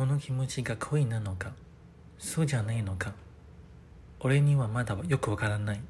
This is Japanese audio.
この気持ちが恋なのかそうじゃないのか。俺にはまだよくわからない。